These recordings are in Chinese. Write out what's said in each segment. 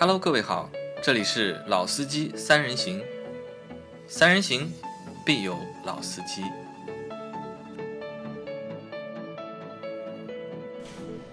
Hello，各位好，这里是老司机三人行，三人行必有老司机。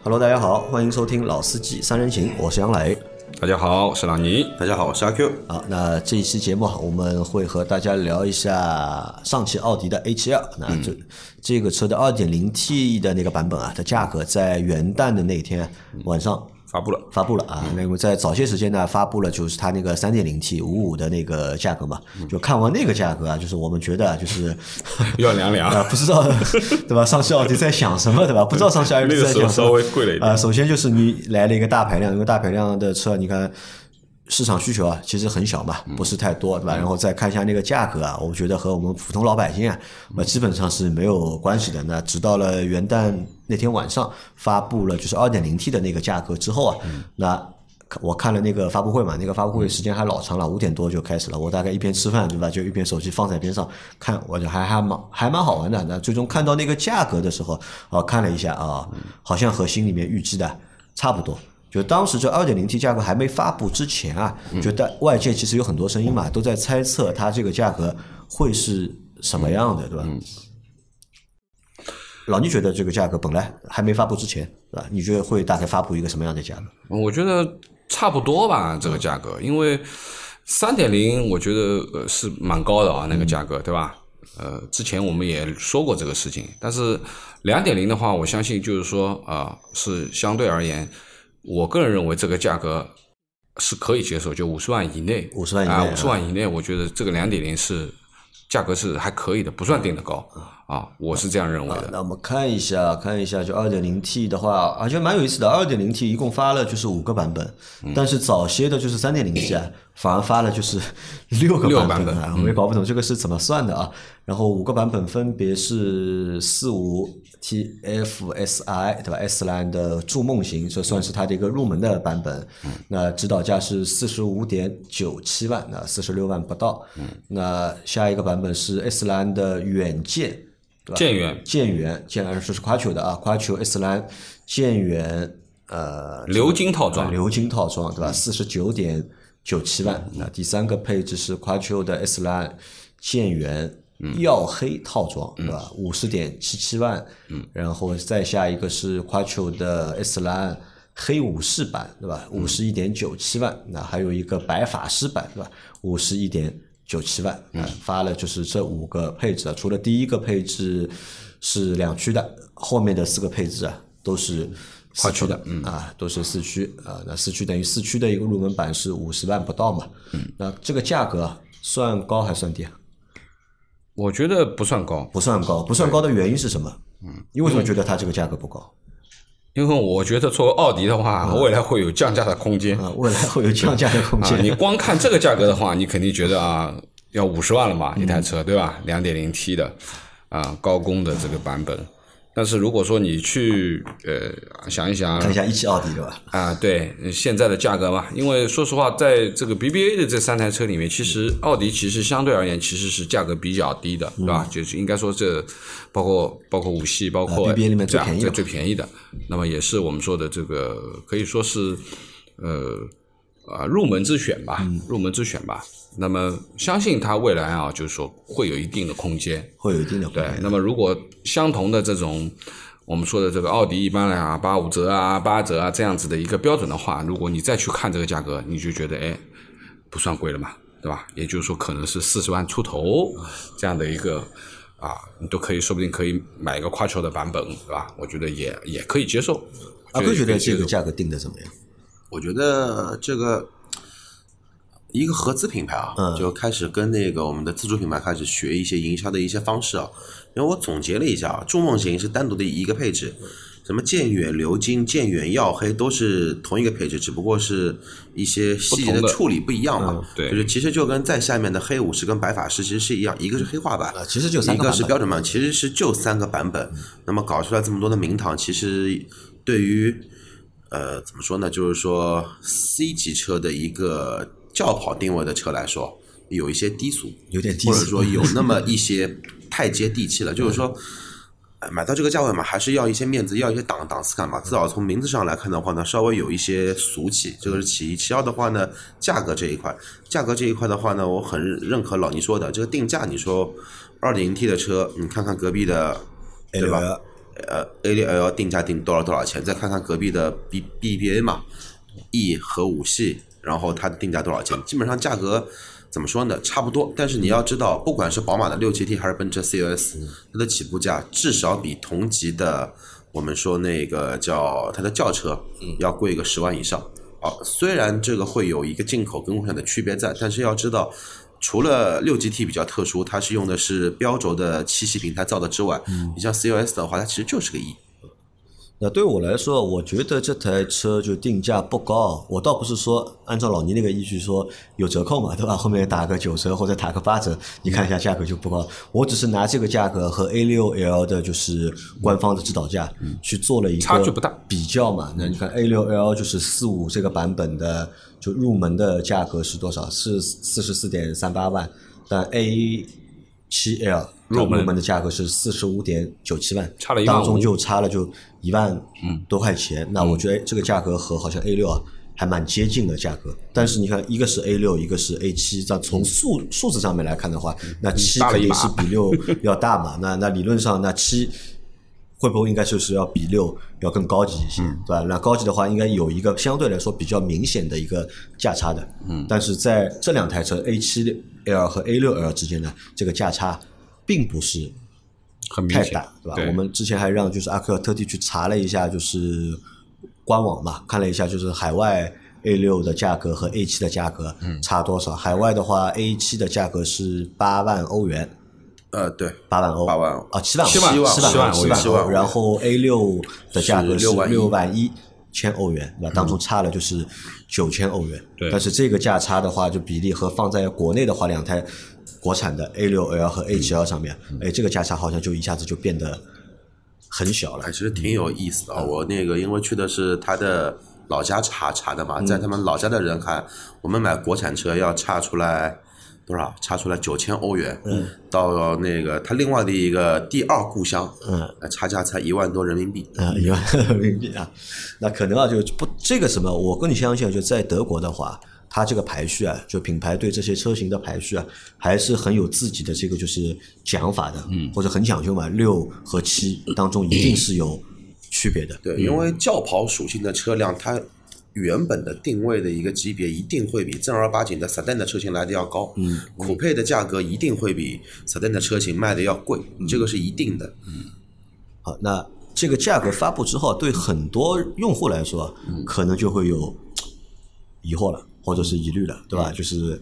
Hello，大家好，欢迎收听《老司机三人行》，我是杨磊。大家好，我是朗尼。大家好，我是阿 Q。好，那这一期节目啊我们会和大家聊一下上汽奥迪的 A7L。那这、这个车的 2.0T 的那个版本啊，它价格在元旦的那天晚上发布了，发布了啊。那么在早些时间呢，发布了就是它那个三点零 T 五五的那个价格嘛。就看完那个价格啊，就是我们觉得啊就是 要凉凉。啊，不知道 对吧？上汽奥迪在想什么对吧？不知道上汽奥迪那个时候在想什么。稍微贵了一点啊，首先就是你来了一个大排量，因为大排量的车，你看市场需求啊，其实很小嘛，不是太多，对吧？然后再看一下那个价格啊，我觉得和我们普通老百姓啊，那，基本上是没有关系的。那直到了元旦那天晚上发布了就是二点零 T 的那个价格之后啊，那。我看了那个发布会嘛，那个发布会时间还老长了，五点多就开始了。我大概一边吃饭，对吧？就一边手机放在边上看，我就还还蛮还蛮好玩的。那最终看到那个价格的时候，啊，看了一下啊，好像和心里面预计的差不多。就当时这二点零 T 价格还没发布之前啊，就在外界其实有很多声音嘛，都在猜测它这个价格会是什么样的，对吧？老倪觉得这个价格本来还没发布之前，对吧？你觉得会大概发布一个什么样的价格？我觉得差不多吧，这个价格，因为三点零我觉得呃是蛮高的啊，那个价格，对吧？呃，之前我们也说过这个事情，但是两点零的话，我相信就是说啊、是相对而言，我个人认为这个价格是可以接受，就五十万以内，五十万以内五十万以内，我觉得这个两点零是价格是还可以的，不算定的高啊，我是这样认为的。那我们看一下，看一下，就二点零 T 的话，而且蛮有意思的。二点零 T 一共发了就是五个版本，嗯但是早些的就是三点零 T 啊，反而发了就是 六个版本啊，我也搞不懂这个是怎么算的啊。然后五个版本分别是四五 TFSI 对吧？S 栏的筑梦型，这算是它的一个入门的版本。嗯那指导价是四十五点九七万，那四十六万不到。嗯那下一个版本是 S 栏的远见。对吧建元建元，建元是 Quattro 的啊，Quattro S 蓝建远呃鎏金套装啊鎏金套装对吧？四十九点九七万。那第三个配置是 Quattro 的 S 蓝建元耀黑套装对吧？五十点七七万。然后再下一个是 Quattro 的 S 蓝。黑武士版对吧？五十一点九七万，那还有一个白法师版对吧？五十一点九七万，嗯，发了就是这五个配置啊，除了第一个配置是两驱的，后面的四个配置啊都是四驱的，嗯啊，都是四驱啊，那四驱等于四驱的一个入门版是五十万不到嘛，嗯那这个价格啊算高还算低啊？我觉得不算高，不算高，不算高的原因是什么？嗯，你为什么觉得它这个价格不高？因为我觉得作为奥迪的话，未来会有降价的空间啊，未来会有降价的空啊。间。你光看这个价格的话，你肯定觉得啊，要五十万了嘛，一台车对吧？两点零 T 的啊，高功的这个版本。但是如果说你去呃想一想，看一下一汽奥迪对吧？啊，对现在的价格嘛，因为说实话，在这个 BBA 的这三台车里面，其实奥迪其实相对而言其实是价格比较低的，对吧？就是应该说这包括包括五系，包括啊，BBA 里面最便宜的最最便宜的，那么也是我们说的这个可以说是呃啊入门之选吧，嗯入门之选吧。那么相信它未来啊，就是说会有一定的空间，会有一定的空对。，那么如果相同的这种我们说的这个奥迪一般来啊八五折啊八折啊这样子的一个标准的话，如果你再去看这个价格，你就觉得哎不算贵了嘛，对吧？也就是说可能是四十万出头这样的一个啊，你都可以说不定可以买一个跨球的版本，对吧？我觉得也也可以接受。阿哥觉得这个价格定的怎么样？我觉得这个一个合资品牌啊，嗯就开始跟那个我们的自主品牌开始学一些营销的一些方式啊。因为我总结了一下啊，筑梦型是单独的一个配置，什么渐远鎏金、渐远耀黑都是同一个配置，只不过是一些细节的处理不一样嘛。对就是其实就跟在下面的黑武士跟白法师其实是一样，一个是黑化版，啊，其实就三一个是标准版，其实是就三个版本。那么搞出来这么多的名堂，其实对于呃怎么说呢，就是说 C 级车的一个轿跑定位的车来说，有一些低俗，有点低俗或者说有那么一些太接地气了。就是说，呃买到这个价位嘛，还是要一些面子，要一些档档次感嘛。至少从名字上来看的话呢，稍微有一些俗气，这个是其一。其二的话呢，价格这一块，价格这一块的话呢，我很认可老倪说的，这个定价，你说二点零 T 的车，你看看隔壁的，对吧？呃，A 六 L 定价定多少多少钱？再看看隔壁的 B B B A 嘛，E 和五系，然后它的定价多少钱？基本上价格怎么说呢？差不多。但是你要知道，不管是宝马的六 GT 还是奔驰 CLS，它的起步价至少比同级的我们说那个叫它的轿车要贵个十万以上。啊，虽然这个会有一个进口跟国产的区别在，但是要知道。除了六 GT 比较特殊，它是用的是标轴的七系平台造的之外，你像 COS 的话，它其实就是个 E。那对我来说，我觉得这台车就定价不高。我倒不是说按照老倪那个依据说有折扣嘛，对吧？后面打个九折或者打个八折，你看一下价格就不高。我只是拿这个价格和 A 六 L 的就是官方的指导价去做了一个差距不大比较嘛。那你看 A 六 L 就是四五这个版本的，就入门的价格是多少？是四十四点三八万，但 A 七 L 入门门的价格是四十五点九七万，差了一万五当中就差了就一万多块钱。那我觉得这个价格和好像 A 六啊还蛮接近的价格。但是你看，一个是 A 六，一个是 A 七，这样从数数字上面来看的话，那七肯定是比六 要大嘛。那那理论上，那七会不会应该就是要比六要更高级一些，对吧？那高级的话，应该有一个相对来说比较明显的一个价差的。嗯，但是在这两台车 A 七 L 和 A 六 L 之间呢，这个价差并不是很明显太大，对吧？我们之前还让就是阿克特地去查了一下，就是官网嘛，看了一下就是海外 A 六的价格和 A 七的价格差多少。海外的话，A 七的价格是八万欧元，呃，对，八万欧，八万欧。啊，七万七万七七万七欧元欧，七万。欧然后 A 六的价格是是6万一。六万一千欧元，对吧？当中差了就是九千欧元。对。但是这个价差的话，就比例和放在国内的话，两台国产的 A 六 L 和 A 七 L 上面，哎，这个价差好像就一下子就变得很小了哎，。其实挺有意思的啊。我那个因为去的是他的老家查查的嘛，在他们老家的人看，我们买国产车要差出来多少？差出来九千欧元。嗯，到那个他另外的一个第二故乡，嗯，差价才一万多人民币。啊，一万人民币啊，那可能啊，就不这个什么，我跟你相信，就在德国的话，它这个排序啊，就品牌对这些车型的排序啊，还是很有自己的这个就是讲法的，嗯，或者很讲究嘛，六和七当中一定是有区别的，对，因为轿跑属性的车辆，它原本的定位的一个级别一定会比正儿八经的 sedan 的车型来的要高，嗯，酷配的价格一定会比 sedan 的车型卖的要贵，这个是一定的。嗯。好，那这个价格发布之后，对很多用户来说，可能就会有疑惑了，或者是疑虑了，对吧？就是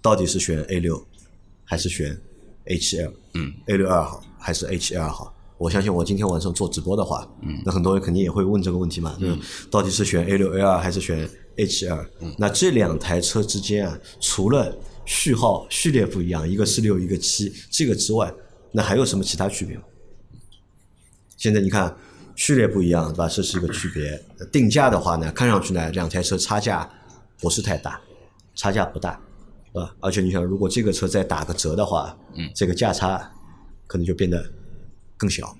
到底是选 A 六还是选 A 七 L？嗯，A 六二好还是 A 七 L 好？我相信我今天晚上做直播的话，嗯，那很多人肯定也会问这个问题嘛，嗯，到底是选 A 六 A 二还是选 A 七 L？嗯，那这两台车之间啊，除了序号序列不一样，一个是六，一个七，这个之外，那还有什么其他区别吗？现在你看序列不一样，对吧？这是一个区别。定价的话呢，看上去呢，两台车差价不是太大，差价不大，对吧？而且你想，如果这个车再打个折的话，嗯，这个价差可能就变得更小。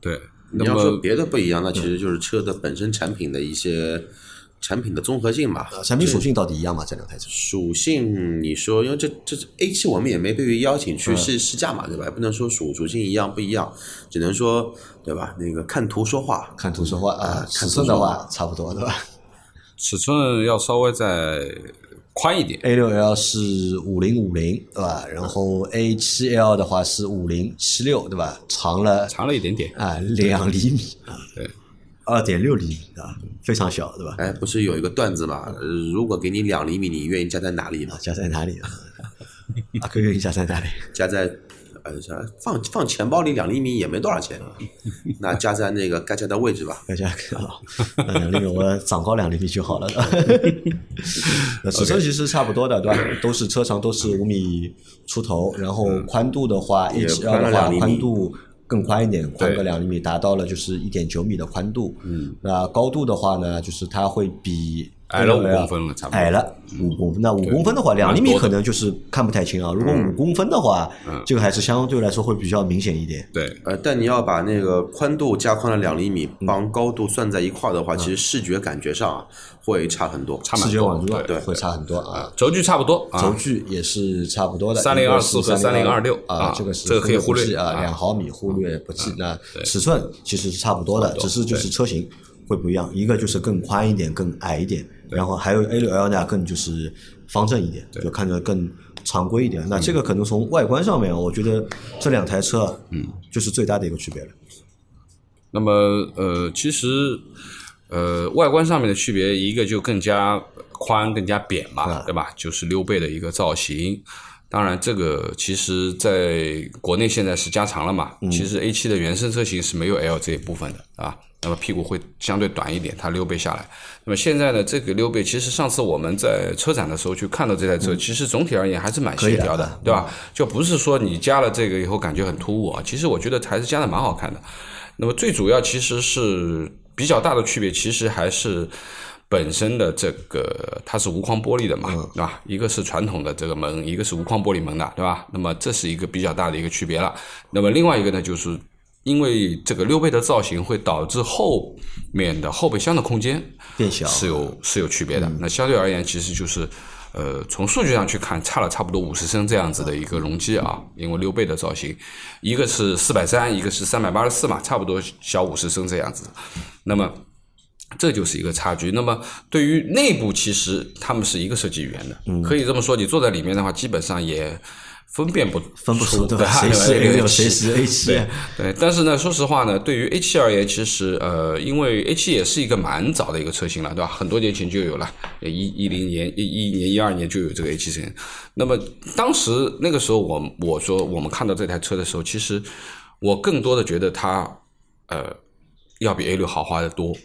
对。你那么要说别的不一样，那其实就是车的本身产品的一些产品的综合性嘛。呃产品属性到底一样吗？这两台车？属性，你说，因为这这 A 七我们也没被邀请去试试驾嘛，对吧？也不能说属属性一样不一样，只能说对吧？那个看图说话，看图说话啊，尺看图寸的说话差不多，对吧尺寸要稍微再宽一点，？A 六 L 是五零五零，对吧？然后 A 七 L 的话是五零七六，对吧？长了长了一点点。啊两厘米啊，对，二点六厘米啊，非常小，对吧？哎，不是有一个段子嘛？呃如果给你两厘米，你愿意加在哪里呢啊，？加在哪里啊？阿克愿意加在哪里？加在呃，啥放放钱包里两厘米也没多少钱，那加在那个该加的位置吧。大家看啊，两厘米我长高两厘米就好了。那尺寸其实差不多的，对吧？都是车长都是五米出头，然后宽度的话也，H 宽 L 了的话2厘米宽度更宽一点，宽个两厘米，达到了就是一点九米的宽度。嗯，那高度的话呢，就是它会比矮了五公分了差不多。矮了五公分。那五公分的话，两厘米可能就是看不太清啊。如果五公分的话，这个还是相对来说会比较明显一点。对，呃，但你要把那个宽度加宽了两厘米，帮高度算在一块儿的话，其实视觉感觉上啊会差很多。差蛮多视觉网络对。会差很多啊。轴距差不多啊，轴距也是差不多的，三零二四和三零二六啊啊，这个是这个可以忽略不计啊，啊。两毫米忽略不计。那尺寸其实是差不多的，只是就是车型会不一样，一个就是更宽一点，更矮一点，然后还有 A 六 L 呢更就是方正一点，就看着更常规一点。那这个可能从外观上面，我觉得这两台车，嗯，就是最大的一个区别了。那么呃，其实呃，外观上面的区别，一个就更加宽、更加扁嘛，啊对吧？就是溜背的一个造型。当然，这个其实在国内现在是加长了嘛。其实 A 七的原生车型是没有 L 这一部分的啊。那么屁股会相对短一点，它溜背下来。那么现在呢，这个溜背其实上次我们在车展的时候去看到这台车，其实总体而言还是蛮协调的的，对吧？就不是说你加了这个以后感觉很突兀啊。其实我觉得还是加的蛮好看的。那么最主要其实是比较大的区别，其实还是本身的这个它是无框玻璃的嘛，对吧？一个是传统的这个门，一个是无框玻璃门的，对吧？那么这是一个比较大的一个区别了。那么另外一个呢，就是因为这个溜背的造型会导致后面的后备箱的空间变小是有是有区别的。那相对而言，其实就是。呃，从数据上去看，差了差不多五十升这样子的一个容积啊，因为溜背的造型，一个是四百三，一个是三百八十四嘛，差不多小五十升这样子。那么这就是一个差距。那么对于内部，其实他们是一个设计语言的，可以这么说，你坐在里面的话，基本上也分辨不分不出对吧？吧？谁是 A 六谁是 A 七？对对，但是呢，说实话呢，对于 A 七而言，其实呃，因为 A 七也是一个蛮早的一个车型了，对吧？很多年前就有了，一一零年、一一年、一二年就有这个 A 七车型。那么当时那个时候我，我说我们看到这台车的时候，其实我更多的觉得它呃要比 A 六豪华的多。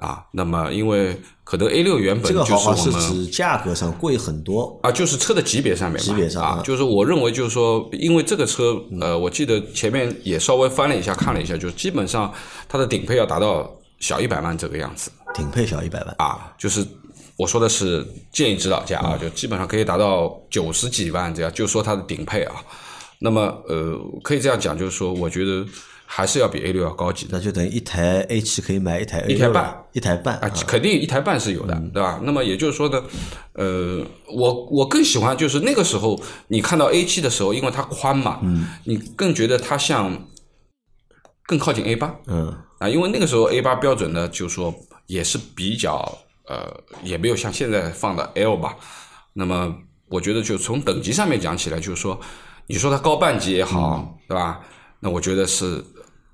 啊，那么因为可能 A 六原本这个就是豪华是我们指价格上贵很多，啊，就是车的级别上面嘛，级别上啊啊，就是我认为就是说，因为这个车，呃，我记得前面也稍微翻了一下，看了一下，就是基本上它的顶配要达到小一百万这个样子顶配小一百万。啊，就是我说的是建议指导价啊，就基本上可以达到九十几万这样，就说它的顶配啊。那么呃，可以这样讲，就是说，我觉得还是要比 A 六要高级的。那就等于一台 A 七可以买一台 A 一台半，一台半啊，肯定一台半是有的，对吧？那么也就是说呢，呃，我我更喜欢就是那个时候你看到 A 七的时候，因为它宽嘛，嗯你更觉得它像更靠近 A 八嗯，啊，因为那个时候 A 八标准呢，就是说也是比较呃，也没有像现在放的 L 吧。那么我觉得就从等级上面讲起来，就是说，你说它高半级也好，对吧？那我觉得是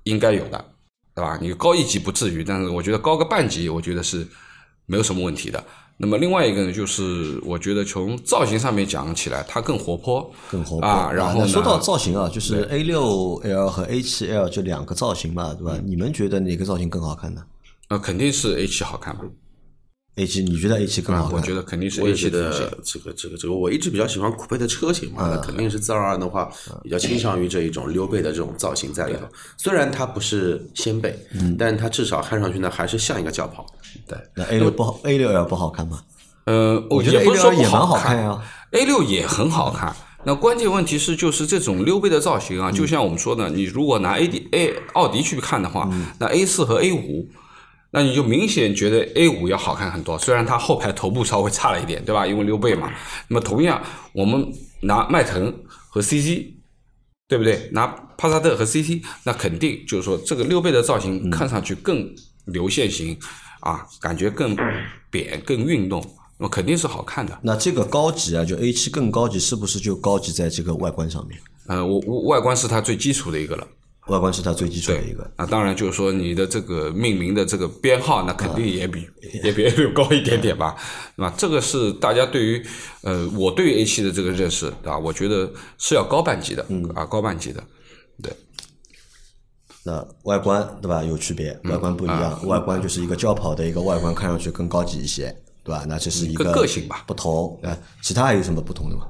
应该有的，对吧？你高一级不至于，但是我觉得高个半级，我觉得是没有什么问题的。那么另外一个呢，就是我觉得从造型上面讲起来，它更活泼，更活泼啊。然后呢，说到造型啊，就是 A 六 L 和 A 七 L 这两个造型嘛，对吧？你们觉得哪个造型更好看呢那，肯定是 A 七好看嘛。？A 七你觉得 A 七更好看？啊我觉得肯定是我 A 也觉7的得这个这个这个，我一直比较喜欢酷配的车型嘛，那肯定是自然而然的话，比较倾向于这一种溜背的这种造型在里头。虽然它不是掀背，但是它至少看上去呢还是像一个轿跑。对。那 A 六不好，A 六 L 不好看吗？呃，我觉得 A 六也蛮好看看呀。A 六也很好看。那关键问题是，就是这种溜背的造型啊，就像我们说的，你如果拿 A D A 奥迪去看的话，那 A 四和 A 五，那你就明显觉得 A 五要好看很多。虽然它后排头部稍微差了一点，对吧？因为溜背嘛。那么同样，我们拿迈腾和 CC，对不对？拿帕萨特和 CC，那肯定就是说这个溜背的造型看上去更流线型啊，感觉更扁、更运动，那么肯定是好看的。那这个高级啊，就 A 七更高级，是不是就高级在这个外观上面？呃，我我外观是它最基础的一个了。外观是它最基础的一个。那当然就是说你的这个命名的这个编号，那肯定也比、也比 A 六高一点点吧，对吧？这个是大家对于呃我对于 A 七的这个认识啊，我觉得是要高半级的，嗯啊高半级的，对，那外观对吧有区别，外观不一样，外观就是一个轿跑的一个外观，看上去更高级一些，对吧？那这是一个个性吧不同。呃，其他还有什么不同的吗？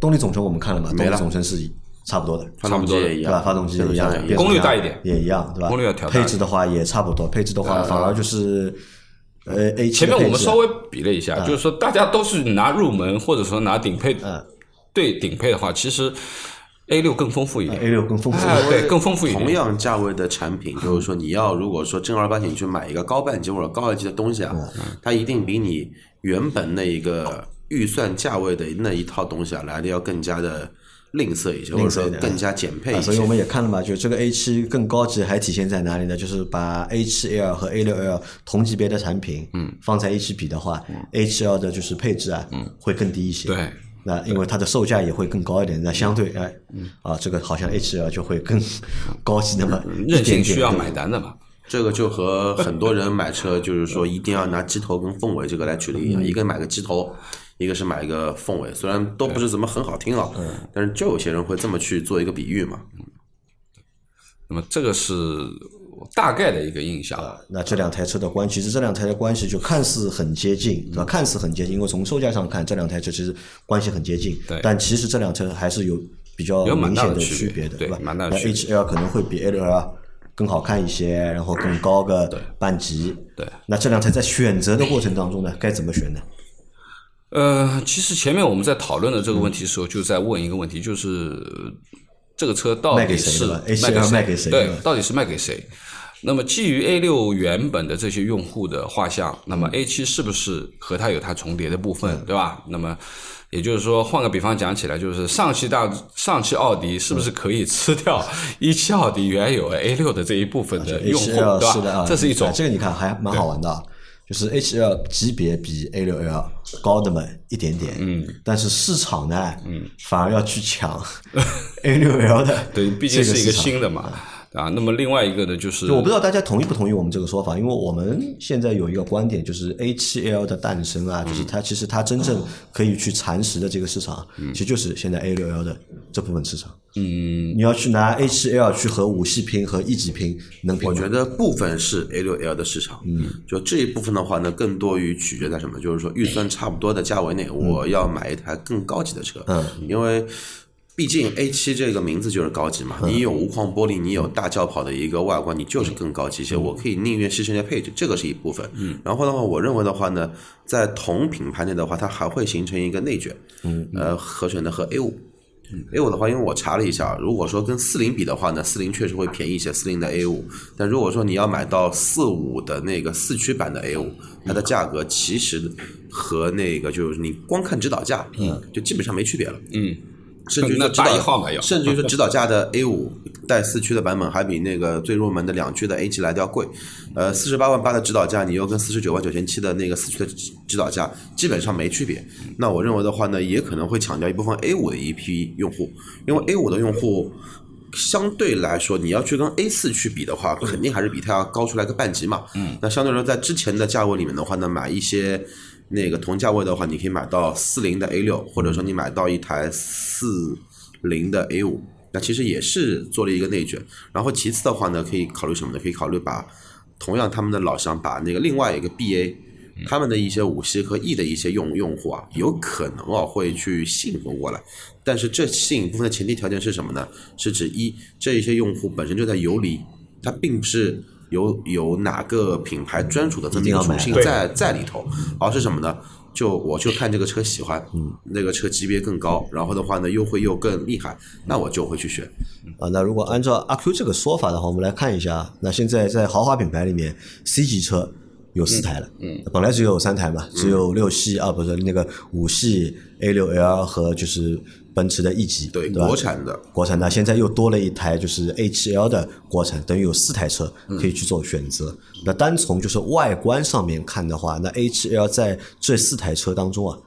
动力总成我们看了嘛，动力总成是差不多的，差不多也一对吧？样，发动机也一样，功率大一点。也一样，对吧？功率要调大配置的话也差不多，配置的话反而就是呃 A 前面我们稍微比了一下，就是说大家都是拿入门或者说拿顶配，嗯。对顶配的话，其实 A 六更丰富一点。A 六更丰富，哎对更丰富一点。同样价位的产品，就是说你要如果说正儿八经去买一个高半级或者高二级的东西啊，嗯。它一定比你原本那一个预算价位的那一套东西啊来的要更加的吝啬一些，或者说更加简配一些啊所以我。们也看了嘛，就这个 A 七更高级还体现在哪里呢？就是把 A 七 L 和 A 六 L 同级别的产品，嗯，放在一起比的话、a 七 L 的就是配置啊，嗯，会更低一些。对。那因为它的售价也会更高一点，那相对哎，啊，这个好像 A 七 L 就会更高级那么一任。性需要买单的嘛。这个就和很多人买车就是说一定要拿机头跟凤尾这个来举例一样，一个买个机头，一个是买一个凤尾，虽然都不是怎么很好听啊，但是就有些人会这么去做一个比喻嘛。那么这个是大概的一个印象。那这两台车的关系，其实这两台的关系就看似很接近，对吧？看似很接近，因为从售价上看，这两台车其实关系很接近。对但其实这辆车还是有比较明显的区别区别的，对吧？蛮大的区别 H L 可能会比 L L 更好看一些，然后更高个半级。对那这辆车在选择的过程当中呢，该怎么选呢？呃，其实前面我们在讨论的这个问题的时候，就在问一个问题，就是这个车到底是卖 A7L 卖给谁对，到底是卖给谁？那么基于 A 六原本的这些用户的画像，那么 A 七是不是和它有它重叠的部分，对吧？那么也就是说，换个比方讲起来，就是上汽大上汽奥迪是不是可以吃掉 一汽奥迪原有 A 六的这一部分的用户对是的这是一种啊这个你看还蛮好玩的啊。就是 H L 级别比 A 六 L 高那么一点点，嗯，但是市场呢，嗯，反而要去抢 A 六 L 的，对，毕竟是一个新的嘛，啊。那么另外一个呢，就是就我不知道大家同意不同意我们这个说法，因为我们现在有一个观点，就是 A 7 L 的诞生啊，就是它其实它真正可以去蚕食的这个市场，其实就是现在 A 6 L 的这部分市场。嗯，你要去拿 A 7 L 去和五系拼和一级拼，能拼？我觉得部分是 A 六 L 的市场，嗯，就这一部分的话呢，更多于取决在什么？就是说预算差不多的价位内，我要买一台更高级的车，嗯，因为毕竟 A 七这个名字就是高级嘛，你有无框玻璃，你有大轿跑的一个外观，你就是更高级一些。我可以宁愿牺牲些配置，这个是一部分。嗯，然后的话，我认为的话呢，在同品牌内的话，它还会形成一个内卷，嗯，呃，合选的和 A 五。A 五的话，因为我查了一下，如果说跟四零比的话呢，四零确实会便宜一些，四零的 A 五。但如果说你要买到四五的那个四驱版的 A 五，它的价格其实和那个就是你光看指导价，嗯，就基本上没区别了。嗯，甚至于那大说指导一号嘛要甚至于说指导价的 A 五带四驱的版本还比那个最入门的两驱的 A 七来的要贵，呃，四十八万八的指导价，你又跟四十九万九千七的那个四驱的指指导价基本上没区别。那我认为的话呢，也可能会抢掉一部分 A 五的一批用户，因为 A 五的用户。相对来说，你要去跟 A 四去比的话，肯定还是比它要高出来个半级嘛。嗯，那相对来说，在之前的价位里面的话呢，买一些那个同价位的话，你可以买到四零的 A 六，或者说你买到一台四零的 A 五，那其实也是做了一个内卷。然后其次的话呢，可以考虑什么呢？可以考虑把同样他们的老乡把那个另外一个 BA。他们的一些五系和 E 的一些用用户啊，有可能啊会去吸引过来，但是这吸引部分的前提条件是什么呢？是指一这一些用户本身就在游离，它并不是有有哪个品牌专属的这么一个属性在在里头，而是什么呢？就我就看这个车喜欢，嗯，那个车级别更高，然后的话呢优惠又更厉害，那我就会去选。啊，那如果按照阿 Q 这个说法的话，我们来看一下，那现在在豪华品牌里面，C 级车有四台了，嗯，本来只有三台嘛，只有六系啊，不是那个五系 A 六 L 和就是奔驰的 E 级，对，吧？国产的国产的，现在又多了一台就是 A 7 L 的国产，等于有四台车可以去做选择。那单从就是外观上面看的话，那 A 7 L 在这四台车当中啊，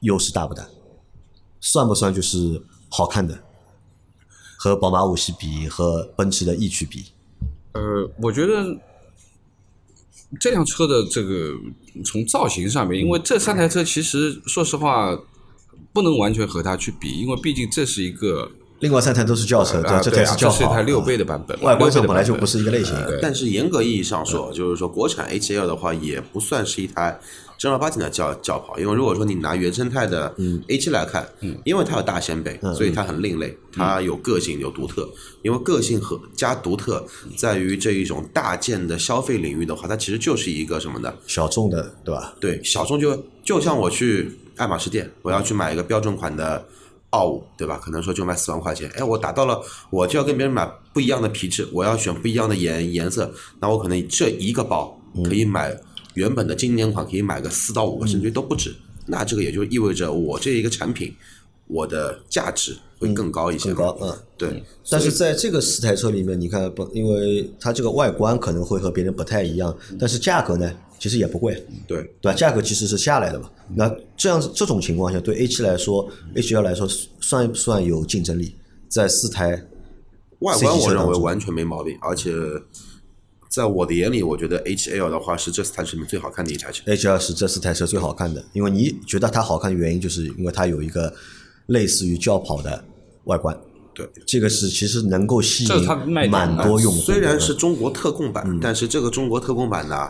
优势大不大？算不算就是好看的？和宝马五系比，和奔驰的 E 去比，呃，我觉得这辆车的这个从造型上面，因为这三台车其实说实话不能完全和它去比，因为毕竟这是一个另外三台都是轿车，对这台是轿跑，这是一台六啊倍的版本，外观上6倍的本来就不是一个类型。但是严格意义上说，就是说国产 H L 的话，也不算是一台正儿八经的轿轿跑。因为如果说你拿原生态的 A 七来看，因为它有大掀背，所以它很另类，它有个性有独特。因为个性和加独特，在于这一种大件的消费领域的话，它其实就是一个什么呢？小众的，对吧？对，小众就就像我去爱马仕店，我要去买一个标准款的奥五，对吧？可能说就卖四万块钱，哎，我达到了，我就要跟别人买不一样的皮质，我要选不一样的颜颜色，那我可能这一个包可以买原本的经典款，可以买个四到五个，甚至于都不止。那这个也就意味着我这一个产品，我的价值会更高一些，更高，嗯。对，但是在这个四台车里面，你看不，因为它这个外观可能会和别人不太一样，但是价格呢，其实也不贵，对对吧？价格其实是下来的嘛。那这样这种情况下，对 A 七来说，H 1来说算不算有竞争力？在四台外观我认为完全没毛病，而且在我的眼里，我觉得 H L 的话是这四台车里面最好看的一台车。H L 是这四台车最好看的，因为你觉得它好看的原因，就是因为它有一个类似于轿跑的外观。对，这个是其实能够吸引蛮多用户。虽然是中国特供版，但是这个中国特供版呢，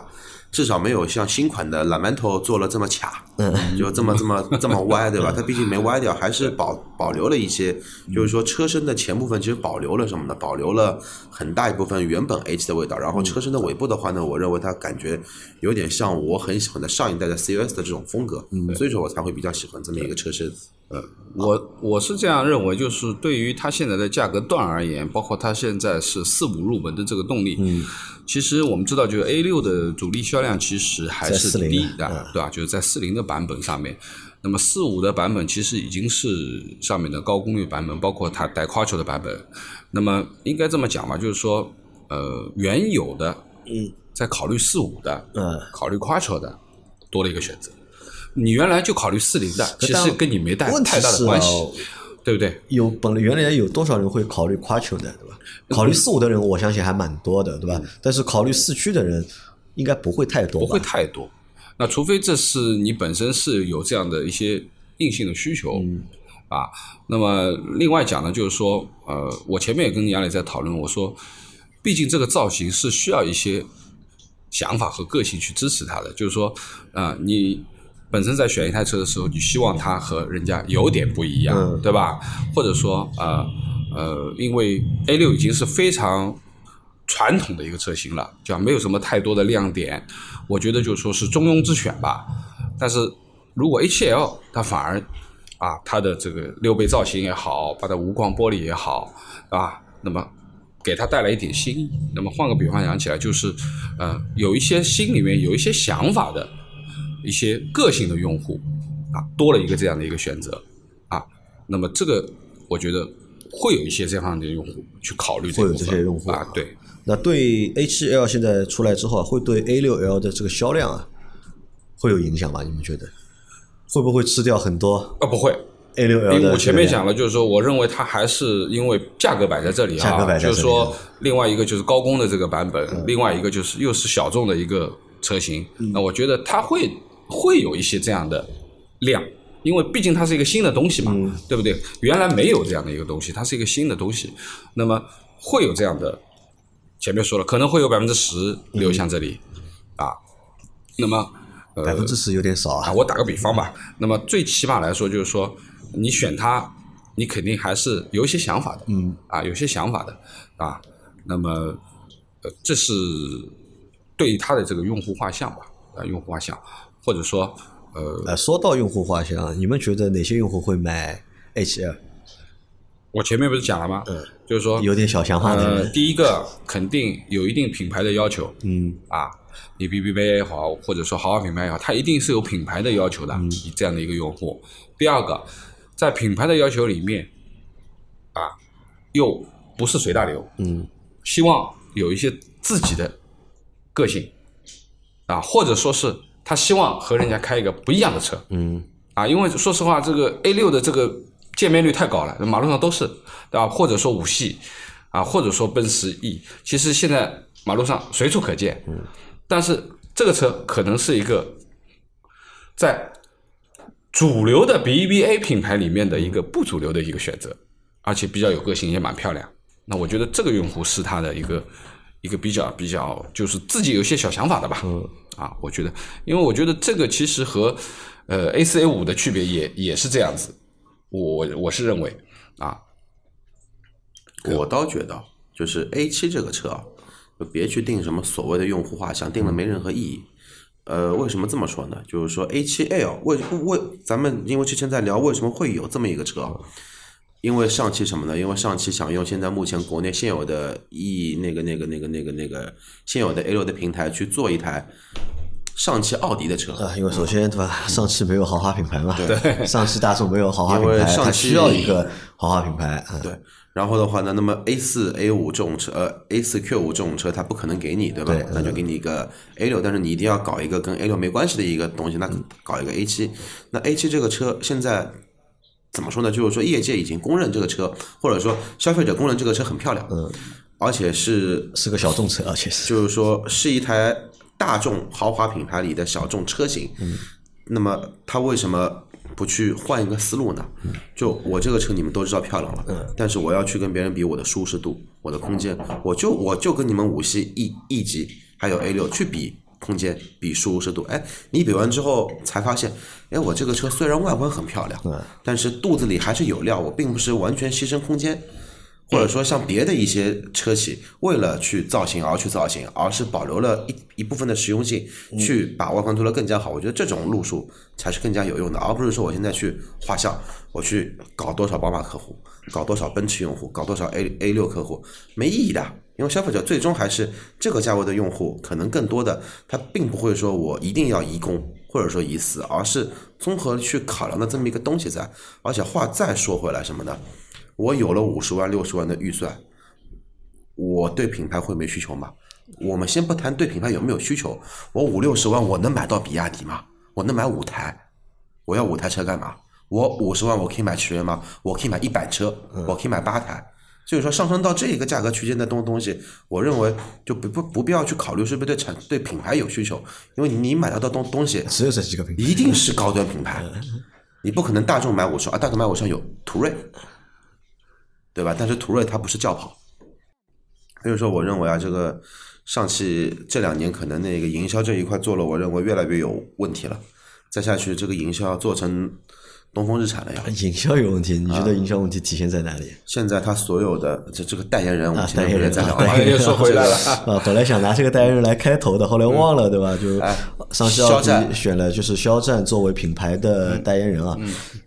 至少没有像新款的懒馒头做了这么卡，就这么这么 这么歪，对吧？它毕竟没歪掉，还是保保留了一些，就是说车身的前部分其实保留了什么呢？保留了很大一部分原本 H 的味道，然后车身的尾部的话呢，我认为它感觉有点像我很喜欢的上一代的 CUS 的这种风格，所以说我才会比较喜欢这么一个车身。呃我我是这样认为，就是对于它现在的价格段而言，包括它现在是四五入门的这个动力，嗯，其实我们知道，就是 A 六的主力销量其实还是在40低的的，对吧？就是在四零的版本上面，那么四五的版本其实已经是上面的高功率版本，包括它带 Quattro 的版本。那么应该这么讲吧，就是说，呃，原有的，嗯，在考虑四五的，嗯，考虑 Quattro 的，多了一个选择。你原来就考虑四零的，其实跟你没带太大的关系哦，对不对？有本来原来有多少人会考虑 Quattro 的，对吧？考虑四五的人，我相信还蛮多的，对吧？但是考虑四驱的人应该不会太多吧，不会太多。那除非这是你本身是有这样的一些硬性的需求，啊，那么另外讲呢，就是说，呃，我前面也跟杨磊在讨论，我说，毕竟这个造型是需要一些想法和个性去支持它的，就是说，啊、你本身在选一台车的时候，你希望它和人家有点不一样，嗯对吧？或者说，呃呃，因为 A 六已经是非常传统的一个车型了，就没有什么太多的亮点，我觉得就说是中庸之选吧。但是如果 H7L 它反而啊，它的这个六倍造型也好，把它无框玻璃也好，啊，那么给它带来一点新意。那么换个比方讲起来，就是呃，有一些心里面有一些想法的一些个性的用户啊，多了一个这样的一个选择啊，那么这个我觉得会有一些这样的用户去考虑这会有这些用户啊，对。那对 A 七 L 现在出来之后啊，会对 A 六 L 的这个销量啊会有影响吗？你们觉得？会不会吃掉很多啊，不会，A 六 L，因为我前面讲了，就是说，我认为它还是因为价格摆在这里啊，价格摆在这里就是说，另外一个就是高功的这个版本，另外一个就是又是小众的一个车型，那我觉得它会会有一些这样的量，因为毕竟它是一个新的东西嘛，对不对？原来没有这样的一个东西，它是一个新的东西，那么会有这样的，前面说了，可能会有百分之十流向这里、啊，那么呃百分之十有点少啊，啊。我打个比方吧，那么最起码来说，就是说你选它，你肯定还是有一些想法的，嗯，啊，有些想法的，啊，那么呃，这是对它的这个用户画像吧，啊，用户画像，或者说呃，呃，说到用户画像，你们觉得哪些用户会买 H2？我前面不是讲了吗？嗯，就是说有点小想法的呃，人，第一个肯定有一定品牌的要求，嗯，啊，你 B B 杯也好，或者说豪华品牌也好，它一定是有品牌的要求的，你这样的一个用户。第二个，在品牌的要求里面，啊，又不是随大流，嗯，希望有一些自己的个性，啊，或者说是他希望和人家开一个不一样的车，嗯，啊，因为说实话，这个 A 六的这个见面率太高了，马路上都是，对吧？或者说五系，啊，或者说奔驰 E，其实现在马路上随处可见。嗯，但是这个车可能是一个在主流的 BBA 品牌里面的一个不主流的一个选择，而且比较有个性，也蛮漂亮。那我觉得这个用户是他的一个一个比较比较就是自己有些小想法的吧。嗯。啊，我觉得，因为我觉得这个其实和呃 A 四 A 五的区别也也是这样子。我我是认为啊，我倒觉得就是 A 七这个车啊，就别去定什么所谓的用户画像，定了没任何意义。呃，为什么这么说呢？就是说 A 七 L 为为咱们因为之前在聊为什么会有这么一个车，因为上汽什么呢？因为上汽想用现在目前国内现有的 E 那个那个那个那个那个现有的 A 六的平台去做一台上汽奥迪的车。啊，因为首先对吧，上汽没有豪华品牌嘛，对，上汽大众没有豪华品牌，它上汽需要一个豪华品牌啊。对，然后的话呢，那么 A 四 A 五这种车，呃 A 四 Q 五这种车，它不可能给你，对吧？对那就给你一个 A 六，但是你一定要搞一个跟 A 六没关系的一个东西，那搞一个 A 七。那 A 七这个车现在怎么说呢？就是说业界已经公认这个车，或者说消费者公认这个车很漂亮，嗯，而且是是个小众车，而且是就是说是一台大众豪华品牌里的小众车型。嗯，那么它为什么不去换一个思路呢？就我这个车你们都知道漂亮了，嗯，但是我要去跟别人比我的舒适度、我的空间，我就我就跟你们五系 E E 级还有 A 六去比。空间比舒适度，哎，你比完之后才发现，哎，我这个车虽然外观很漂亮，但是肚子里还是有料，我并不是完全牺牲空间，或者说像别的一些车企，为了去造型而去造型，而是保留了一一部分的实用性，去把外观做得更加好。我觉得这种路数才是更加有用的，而不是说我现在去画像，我去搞多少宝马客户，搞多少奔驰用户，搞多少 A A 六客户，没意义的。因为消费者最终还是这个价位的用户，可能更多的他并不会说我一定要移公或者说疑似，而是综合去考量的这么一个东西在。而且话再说回来什么呢？我有了五十万、六十万的预算，我对品牌会没需求吗？我们先不谈对品牌有没有需求，我五六十万我能买到比亚迪吗？我能买五台？我要五台车干嘛？我五十万我可以买驰越吗？我可以买一百车，我可以买八台。所以说上升到这一个价格区间的东东西，我认为就不不不必要去考虑是不是对产对品牌有需求，因为你买到的东东西只有这几个品牌，一定是高端品牌，你不可能大众买五十啊，大众买五十有途锐，对吧？但是途锐它不是轿跑，所以说我认为啊，这个上汽这两年可能那个营销这一块做了，我认为越来越有问题了，再下去这个营销做成。东风日产了呀，营销有问题，你觉得营销问题体现在哪里？现在他所有的这这个代言人，我们代言人在聊，代言人。说回来了。啊，本来想拿这个代言人来开头的，后来忘了，对吧？就上汽奥迪选了就是肖战作为品牌的代言人啊。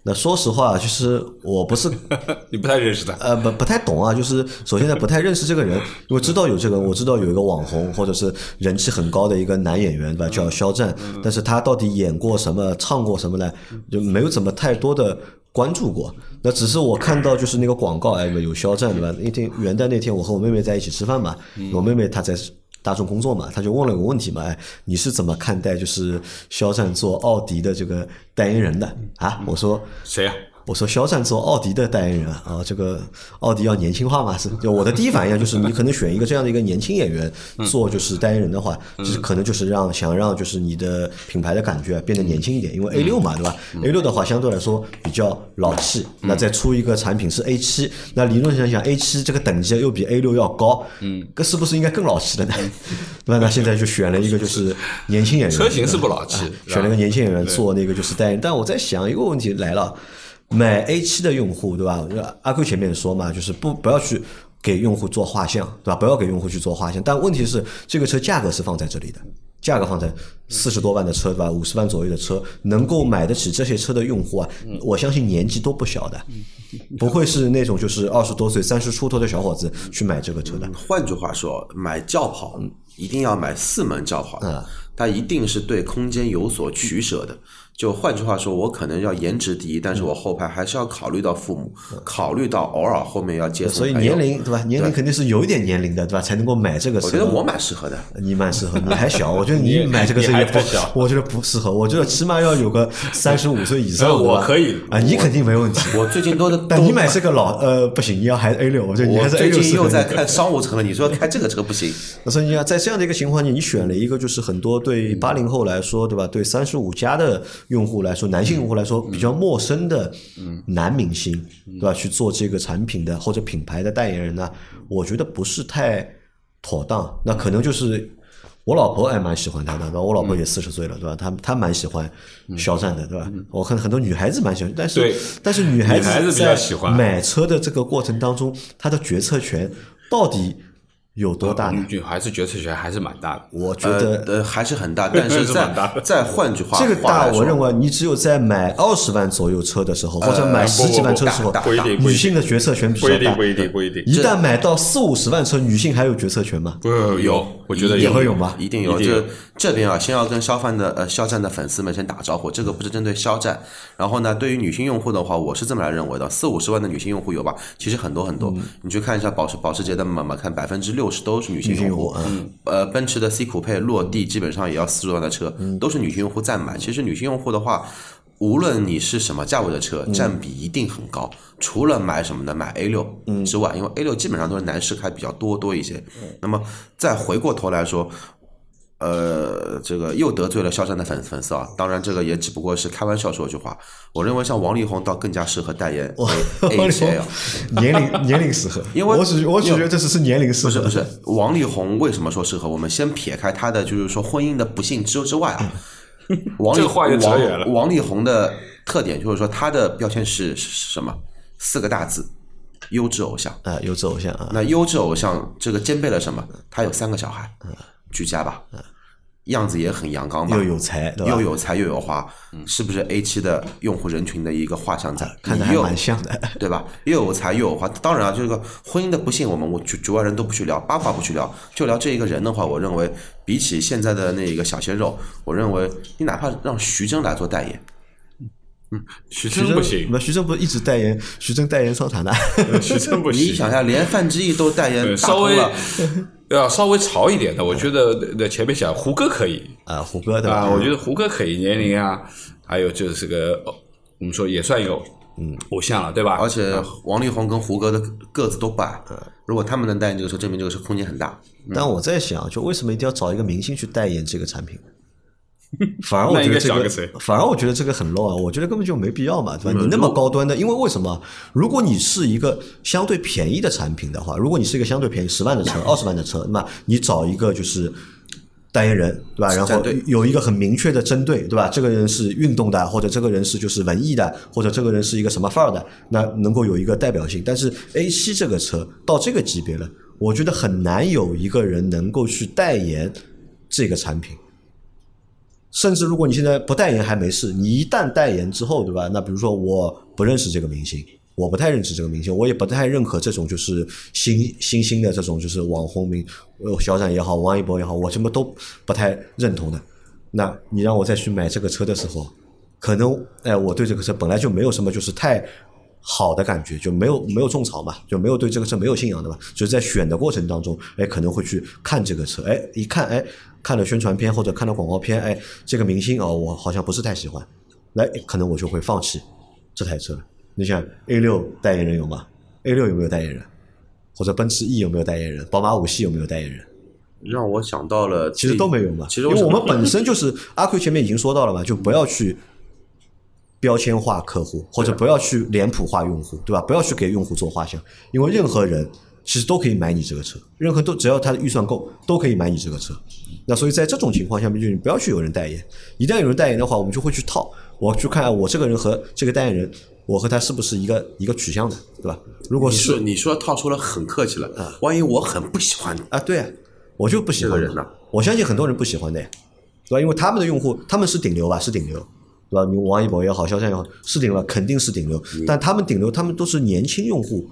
那说实话，就是我不是 你不太认识他，呃，不不太懂啊。就是首先呢，不太认识这个人，因为知道有这个，我知道有一个网红或者是人气很高的一个男演员，对吧？叫肖战，但是他到底演过什么，唱过什么呢？就没有怎么太多的关注过。那只是我看到就是那个广告，哎，有肖战，对吧？那天元旦那天，我和我妹妹在一起吃饭嘛，我妹妹她在大众工作嘛，他就问了个问题嘛，哎，你是怎么看待就是肖战做奥迪的这个代言人的啊？我说谁呀？我说肖战做奥迪的代言人啊，这个奥迪要年轻化嘛？是，就我的第一反应就是你可能选一个这样的一个年轻演员做就是代言人的话，就是可能就是让想让就是你的品牌的感觉变得年轻一点，因为 A 六嘛，对吧？A 六的话相对来说比较老气，那再出一个产品是 A 七，那理论上讲 A 七这个等级又比 A 六要高，嗯，这是不是应该更老气的呢？那那现在就选了一个就是年轻演员，车型是不老气，选了个年轻演员做那个就是代言，但我在想一个问题来了。买 A 七的用户，对吧？阿 Q 前面说嘛，就是不不要去给用户做画像，对吧？不要给用户去做画像。但问题是，这个车价格是放在这里的，价格放在四十多万的车，对吧？五十万左右的车，能够买得起这些车的用户啊，我相信年纪都不小的，不会是那种就是二十多岁、三十出头的小伙子去买这个车的。换句话说，买轿跑一定要买四门轿跑的，它一定是对空间有所取舍的。就换句话说，我可能要颜值第一，但是我后排还是要考虑到父母，考虑到偶尔后面要接送。所以年龄对吧？年龄肯定是有一点年龄的对吧？才能够买这个车。我觉得我蛮适合的，你蛮适合，你还小，我觉得你买这个车也不小，我觉得不适合，我觉得起码要有个三十五岁以上。我可以啊，你肯定没问题。我最近都是，但你买这个老呃不行，你要还是 A 六，我觉得你还是 A 六。最近又在看商务车了，你说开这个车不行？所以你看，在这样的一个情况下，你选了一个就是很多对八零后来说对吧？对三十五加的用户来说，男。性用户来说比较陌生的男明星，对吧？去做这个产品的或者品牌的代言人呢？我觉得不是太妥当，那可能就是我老婆还蛮喜欢他的，对吧？我老婆也四十岁了，对吧？她她蛮喜欢肖战的，对吧？我看很多女孩子蛮喜欢，但是但是女孩子比较在喜欢买车的这个过程当中，她的决策权到底有多大呢？女还是决策权还是蛮大的。我觉呃得呃还是很大，但是是蛮大的再再换句话，这个大，来说我认为你只有在买二十万左右车的时候，或者买十几万车的时候大大，不一定不一定女性的决策权比较大。不一定，不一定。一旦买到四五十万车，女性还有决策权吗？不有，我觉得也会有吗一定有。一定有这这边啊，先要跟肖范的呃肖战的粉丝们先打招呼，这个不是针对肖战。然后呢，对于女性用户的话，我是这么来认为的：四五十万的女性用户有吧？其实很多很多。嗯你去看一下保时保时捷的嘛嘛看，百分之六十都是女性用户。嗯呃，奔驰的 C 酷配落地基本上也要四十万的车，嗯都是女性用户在买。其实女性用户的话。无论你是什么价位的车，占比一定很高。除了买什么呢？买 A 六之外，因为 A 六基本上都是男士开比较多多一些。那么再回过头来说，呃，这个又得罪了肖战的粉粉丝啊。当然，这个也只不过是开玩笑说句话。我认为像王力宏倒更加适合代言 A A 七 L。年龄年龄适合，因为我只我只觉得这只是年龄适合，不是不是，王力宏为什么说适合？我们先撇开他的就是说婚姻的不幸之之外啊，王力 这个话就扯远了王王力宏的特点就是说他的标签是是是什么？四个大字：优质偶像。啊，优质偶像啊，那优质偶像这个兼备了什么？他有三个小孩，居家吧，样子也很阳刚吧，又有才，对吧？又有才又有花，是不是 A 七的用户人群的一个画像在？看着还又蛮像的。对吧？又有才又有花，当然啊，这个婚姻的不幸，我们我局局外人都不去聊，八卦不去聊，就聊这一个人的话，我认为比起现在的那个小鲜肉，我认为你哪怕让徐峥来做代言，徐徐峥峥不行，那徐峥不是一直代言，徐峥代言桑塔纳，徐峥不行。你想一下，连范志毅都代言对稍微大通了，要稍微潮一点的，我觉得那前面讲胡歌可以啊，胡歌对吧？啊，我觉得胡歌可以，年龄啊，还有就是个哦我们说也算有嗯偶像了，对吧？而且王力宏跟胡歌的个子都不矮，如果他们能代言这个车，证明这个车空间很大。但我在想，就为什么一定要找一个明星去代言这个产品？反而我觉得这个反而我觉得这个很 low 啊！我觉得根本就没必要嘛，对吧？你那么高端的，因为为什么？如果你是一个相对便宜的产品的话，如果你是一个相对便宜十万的车、二十万的车，那么你找一个就是代言人，对吧？然后有一个很明确的针对，对吧？这个人是运动的，或者这个人是就是文艺的，或者这个人是一个什么范儿的，那能够有一个代表性。但是 A 七这个车到这个级别了，我觉得很难有一个人能够去代言这个产品。甚至如果你现在不代言还没事，你一旦代言之后，对吧？那比如说我不认识这个明星，我不太认识这个明星，我也不太认可这种就是新新兴的这种就是网红明，呃，肖战也好，王一博也好，我什么都不太认同的。那你让我再去买这个车的时候，可能哎，我对这个车本来就没有什么就是太好的感觉，就没有没有种草嘛，就没有对这个车没有信仰的嘛，就是在选的过程当中，哎，可能会去看这个车，哎，一看，哎，看了宣传片或者看了广告片，哎，这个明星哦，我好像不是太喜欢，来可能我就会放弃这台车。你想 A 六代言人有吗？A 六有没有代言人？或者奔驰 E 有没有代言人？宝马五系有没有代言人？让我想到了，其实都没有嘛。其实因为我们本身就是 阿奎前面已经说到了嘛，就不要去标签化客户，或者不要去脸谱化用户，对吧？不要去给用户做画像，因为任何人其实都可以买你这个车，任何都只要他的预算够，都可以买你这个车。那所以在这种情况下面，就你不要去有人代言，一旦有人代言的话，我们就会去套，我去看我这个人和这个代言人，我和他是不是一个一个取向的，对吧？如果你是说你说套出了很客气了，万一我很不喜欢啊，对啊，我就不喜欢这个人呢我相信很多人不喜欢的呀，对吧？因为他们的用户他们是顶流吧，是顶流，对吧？你王一博也好，肖战也好，是顶流，肯定是顶流。但他们顶流，他们都是年轻用户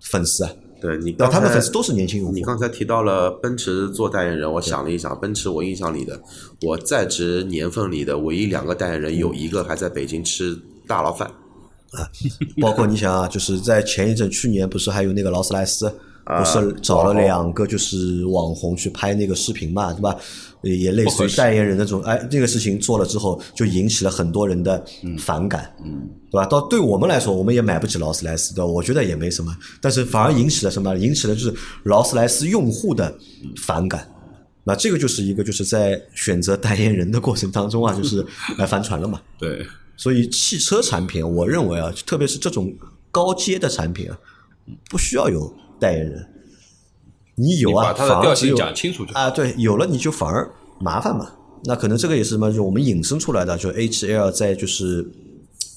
粉丝啊，对你刚才他们粉丝都是年轻用户你。刚才提到了奔驰做代言人，我想了一想，奔驰我印象里的，我在职年份里的唯一两个代言人，有一个还在北京吃大牢饭，啊包括你想啊，就是在前一阵，去年不是还有那个劳斯莱斯，啊不是找了两个就是网红去拍那个视频嘛，对吧？也也类似于代言人那种，哎，这个事情做了之后，就引起了很多人的反感，嗯，对吧？到对我们来说，我们也买不起劳斯莱斯，对吧？我觉得也没什么，但是反而引起了什么？引起了就是劳斯莱斯用户的反感。那这个就是一个就是在选择代言人的过程当中啊，就是来翻船了嘛。对，所以汽车产品，我认为啊，特别是这种高阶的产品啊，不需要有代言人。你有啊，把它的调性讲清楚就啊，对，有了你就反而麻烦嘛。那可能这个也是什么？就我们引申出来的，就 HL 在就是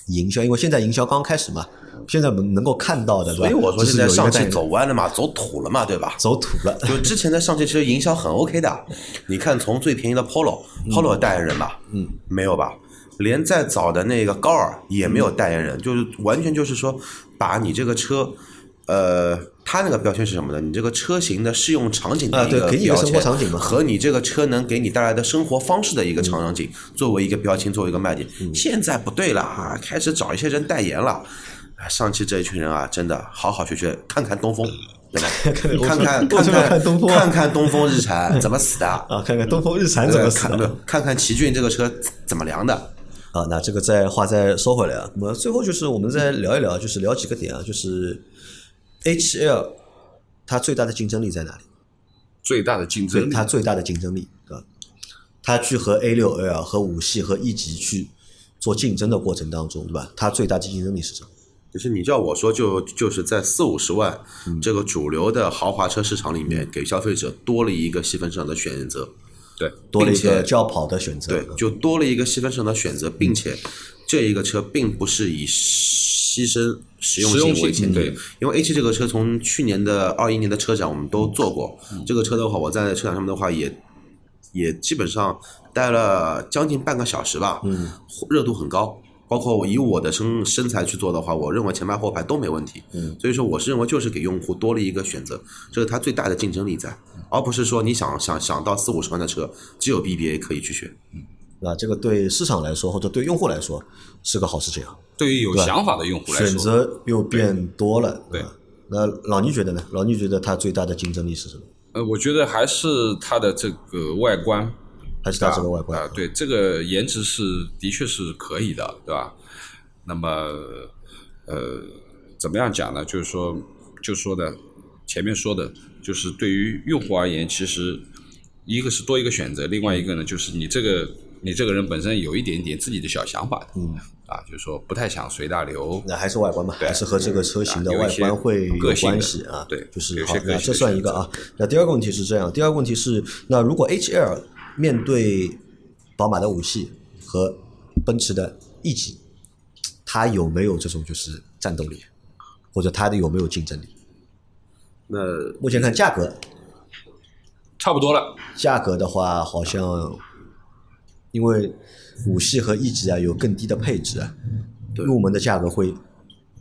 营销，因为现在营销刚开始嘛，现在能够看到的？所以我说现在上汽走弯了嘛，走土了嘛，对吧？走土了，就之前的上汽其实营销很 OK 的，你看从最便宜的 Polo，Polo 有代言人吧？嗯，没有吧？连再早的那个高尔也没有代言人，就是完全就是说把你这个车。呃，它那个标签是什么呢？你这个车型的适用场景的啊一个对给你一个标签，生活场景嘛和你这个车能给你带来的生活方式的一个场景，作为一个标签，作为一个卖点。现在不对了啊，开始找一些人代言了。哎上汽这一群人啊，真的好好学学，看看东风，对吧？看看看看看东风啊 看看东风日产怎么死的 啊，看看东风日产怎么死看的。看看奇骏这个车怎么凉的。啊，那这个再话再说回来啊，那么最后就是我们再聊一聊，就是聊几个点啊，就是 HL 它最大的竞争力在哪里？最大的竞争力。它最大的竞争力，对吧？它去和 A 六 L 和五系和 E 级去做竞争的过程当中，对吧？它最大的竞争力是什么？就是你叫我说就就是在四五十万这个主流的豪华车市场里面，给消费者多了一个细分市场的选择，对，多了一个轿跑的选择，对，就多了一个细分市场的选择，并且这一个车并不是以牺牲实用性性为前提对，因为 A 7这个车从去年的二一年的车展我们都做过，这个车的话我在车展上面的话也也基本上待了将近半个小时吧，嗯，热度很高。包括以我的身身材去做的话，我认为前排后排都没问题。嗯，所以说我是认为就是给用户多了一个选择，这是它最大的竞争力在，而不是说你想想想到四五十万的车只有 BBA 可以去选。那这个对市场来说或者对用户来说是个好事情啊，对于有想法的用户来说选，择又变多了，对吧？那老倪觉得呢？老倪觉得它最大的竞争力是什么？呃，我觉得还是它的这个外观，还是它这个外观？啊、对，这个颜值是的确是可以的，对吧？那么，呃，怎么样讲呢？就是说，就说的前面说的，就是对于用户而言，其实一个是多一个选择，另外一个呢，就是你这个你这个人本身有一点点自己的小想法的，嗯，啊，就是说不太想随大流，那还是外观嘛，还是和这个车型的外观会有关系啊。对就是好那这算一个啊。那第二个问题是这样，第二个问题是，那如果 HL 面对宝马的五系和奔驰的 E 级，它有没有这种就是战斗力，或者它的有没有竞争力？那目前看价格，差不多了。价格的话好像因为五系和 E 级啊有更低的配置啊，入门的价格会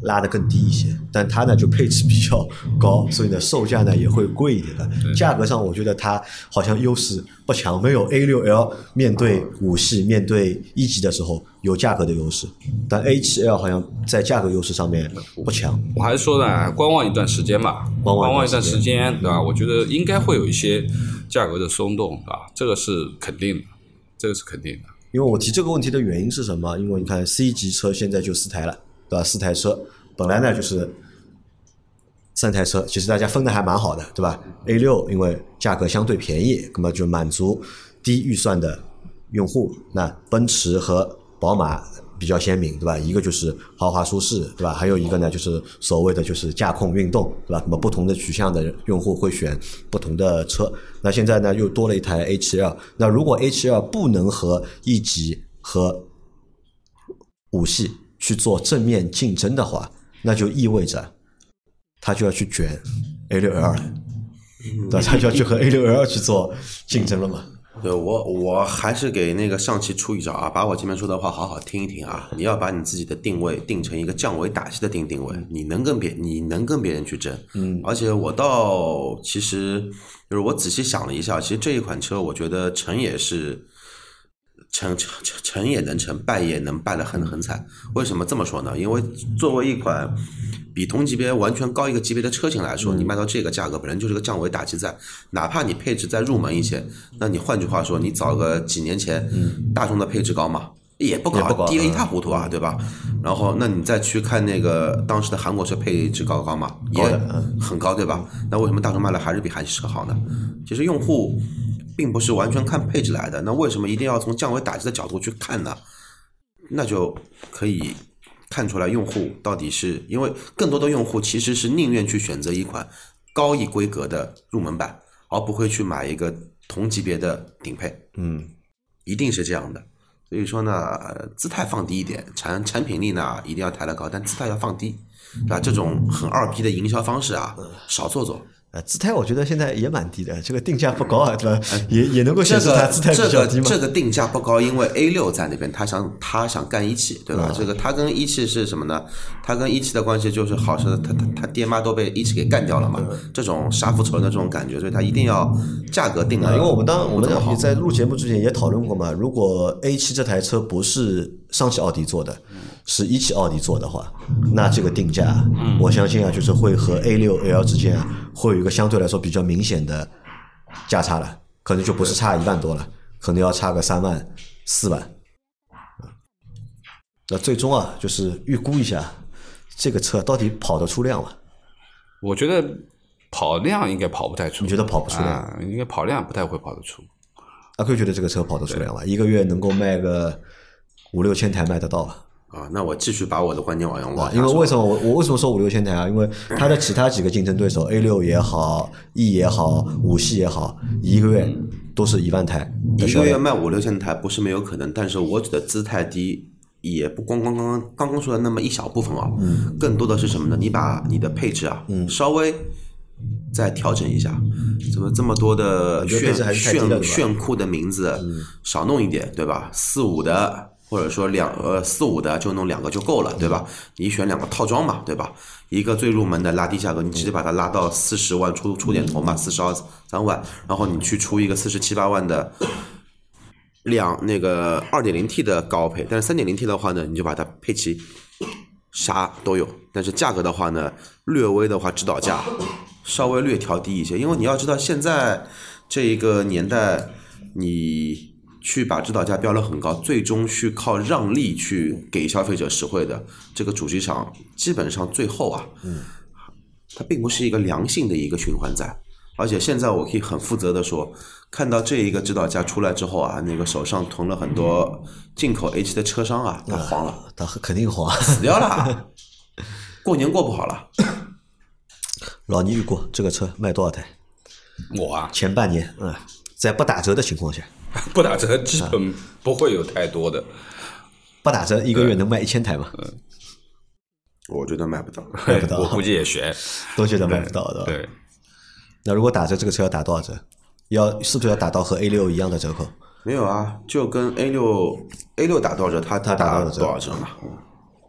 拉得更低一些，但它呢就配置比较高，所以呢售价呢也会贵一点的。价格上我觉得它好像优势不强，没有 A 六 L 面对五系、面对 E 级的时候有价格的优势，但 A 七 L 好像在价格优势上面不强。我还是说呢，观望一段时间吧，观望一段时间，对吧？我觉得应该会有一些价格的松动，对吧？这个是肯定的，这个是肯定的。因为我提这个问题的原因是什么？因为你看 C 级车现在就四台了，对吧？四台车本来呢就是三台车，其实大家分的还蛮好的，对吧？A 六因为价格相对便宜，那么就满足低预算的用户。那奔驰和宝马比较鲜明，对吧？一个就是豪华舒适，对吧？还有一个呢就是所谓的就是驾控运动，对吧？那么不同的取向的用户会选不同的车。那现在呢又多了一台 A 七 L 那如果 A 七 L 不能和 E 级和五系去做正面竞争的话，那就意味着它就要去卷 A 六 L 了，对吧？它就要去和 A 六 L 去做竞争了嘛。对我，我还是给那个上汽出一招啊，把我前面说的话好好听一听啊。你要把你自己的定位定成一个降维打击的定定位，你能跟别你能跟别人去争。嗯，而且我倒其实就是我仔细想了一下，其实这一款车我觉得成也是成成成成也能成，败也能败得很很惨。为什么这么说呢？因为作为一款比同级别完全高一个级别的车型来说，你卖到这个价格，本身就是个降维打击战。哪怕你配置再入门一些，那你换句话说，你找个几年前，大众的配置高嘛？也不高，低的一嗯塌糊涂啊，对吧？然后，那你再去看那个当时的韩国车配置高不高嘛？也很高，对吧？那为什么大众卖的还是比韩系车好呢？其实用户并不是完全看配置来的，那为什么一定要从降维打击的角度去看呢？那就可以看出来用户到底是因为更多的用户其实是宁愿去选择一款高一规格的入门版，而不会去买一个同级别的顶配。嗯，一定是这样的。所以说呢，呃姿态放低一点，产产品力呢一定要抬得高，但姿态要放低，对吧？这种很二逼的营销方式啊，少做做。呃，姿态我觉得现在也蛮低的，这个定价不高啊，对吧？也也能够显这个示它姿态这个比较低嘛。这个定价不高，因为 A 六在那边，他想他想干一汽，对吧？这个他跟一汽是什么呢？他跟一汽的关系就是好是他他他爹妈都被一汽给干掉了嘛，这种杀父仇人的这种感觉，所以他一定要价格定啊，了，因为我们当我们在录节目之前也讨论过嘛，如果 A 七这台车不是上汽奥迪做的，是一汽奥迪做的话，那这个定价，我相信啊，就是会和 A 六 L 之间啊，会有一个相对来说比较明显的价差了，可能就不是差一万多了，可能要差个三万、四万。嗯那最终啊，就是预估一下这个车到底跑得出量吗？我觉得跑量应该跑不太出。你觉得跑不出量？啊，应该跑量不太会跑得出。阿 Q 觉得这个车跑得出量吗？一个月能够卖个五六千台卖得到吧？啊。那我继续把我的观点往下因为为什么我我为什么说五六千台啊？因为它的其他几个竞争对手 A 六也好，E 也好，五系也好，一个月都是一万台一个月。卖五六千台不是没有可能，但是我指的姿态低，也不光光刚刚刚刚说的那么一小部分啊，嗯更多的是什么呢？你把你的配置啊，嗯稍微再调整一下，怎么这么多的炫炫炫酷的名字，少弄一点，对吧？四五的。或者说两呃四五的就弄两个就够了，对吧？你选两个套装嘛，对吧？一个最入门的拉低价格，你直接把它拉到四十万出出点头嘛，四十二三万，然后你去出一个四十七八万的两那个二点零 T 的高配，但是三点零 T 的话呢，你就把它配齐，啥都有。但是价格的话呢，略微的话指导价稍微略调低一些，因为你要知道现在这一个年代，你去把指导价标了很高，最终去靠让利去给消费者实惠的这个主机厂，基本上最后啊，嗯，它并不是一个良性的一个循环在。而且现在我可以很负责的说，看到这一个指导价出来之后啊，那个手上囤了很多进口 H 的车商啊，他黄了，它肯定黄。死掉了，过年过不好了。老倪预估这个车卖多少台？我啊，前半年，嗯，在不打折的情况下，不打折基本不会有太多的。不打折一个月能卖一千台吗？我觉得卖不到，卖不到 我估计也悬。都觉得卖不到的。对，那如果打折，这个车要打多少折？要是不是要打到和 A 六一样的折扣？没有啊，就跟 A 六 A 六打多少折，它它打打多少折多少折嘛？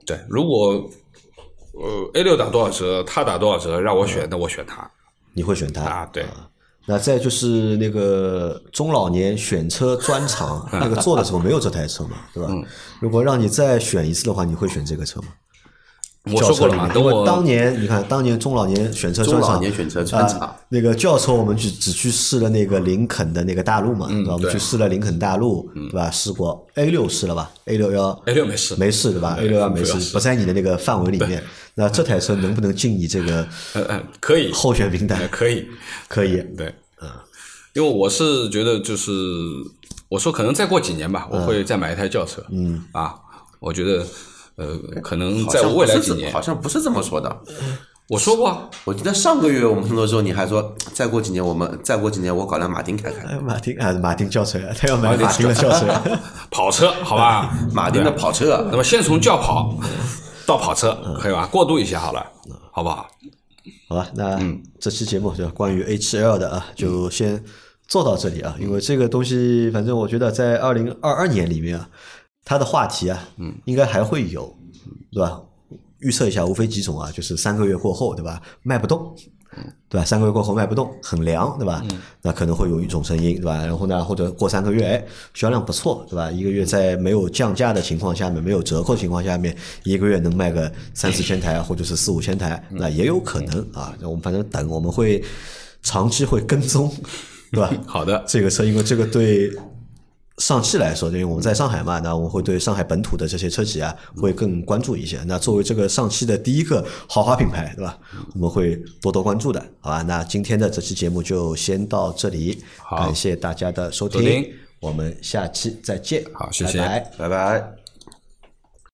对，如果呃 A 六打多少折，他打多少折，让我选，那我选他你会选它啊。对，那再就是那个中老年选车专场，那个做的时候没有这台车嘛，对吧？嗯如果让你再选一次的话，你会选这个车吗？我说过了嘛，轿车里面。等我当年你看，当年中老年选车专场，中老年选车专场。啊那个轿车我们去只去试了那个林肯的那个大陆嘛，对吧？我们去试了林肯大陆，对吧？试过。A 六试了吧？A 六幺。A 六没事没试对吧？A 六幺没试，不在你的那个范围里面。那这台车能不能进你这个呃呃可以。候选名单？呃？可以，可以，对，嗯，因为我是觉得就是我说可能再过几年吧，我会再买一台轿车，嗯。啊，我觉得呃可能在未来几年好，像不是这么说的。我说过啊，我记得上个月我们碰到之后，你还说再过几年我们再过几年我搞辆马丁开开，哎，马丁啊，马丁轿车啊，他要买马丁的轿车。跑车好吧，马丁的跑车那么先从轿跑到跑车，可以吧？过渡一下好了，好不好？好吧，那嗯这期节目就关于 H L 的啊，就先做到这里啊。因为这个东西，反正我觉得在二零二二年里面啊，它的话题啊，嗯，应该还会有，对吧？预测一下，无非几种啊，就是三个月过后，对吧？卖不动，对吧？三个月过后卖不动，很凉，对吧？那可能会有一种声音，对吧？然后呢，或者过三个月，哎，销量不错，对吧？一个月在没有降价的情况下面，没有折扣情况下面，一个月能卖个三四千台，或者是四五千台，那也有可能啊。我们反正等，我们会长期会跟踪，对吧？好的，这个车，因为这个对上汽来说，因为我们在上海嘛，那我们会对上海本土的这些车企啊，会更关注一些。那作为这个上汽的第一个豪华品牌，对吧？我们会多多关注的，好吧？那今天的这期节目就先到这里，感谢大家的收听，我们下期再见，好谢谢拜拜拜拜。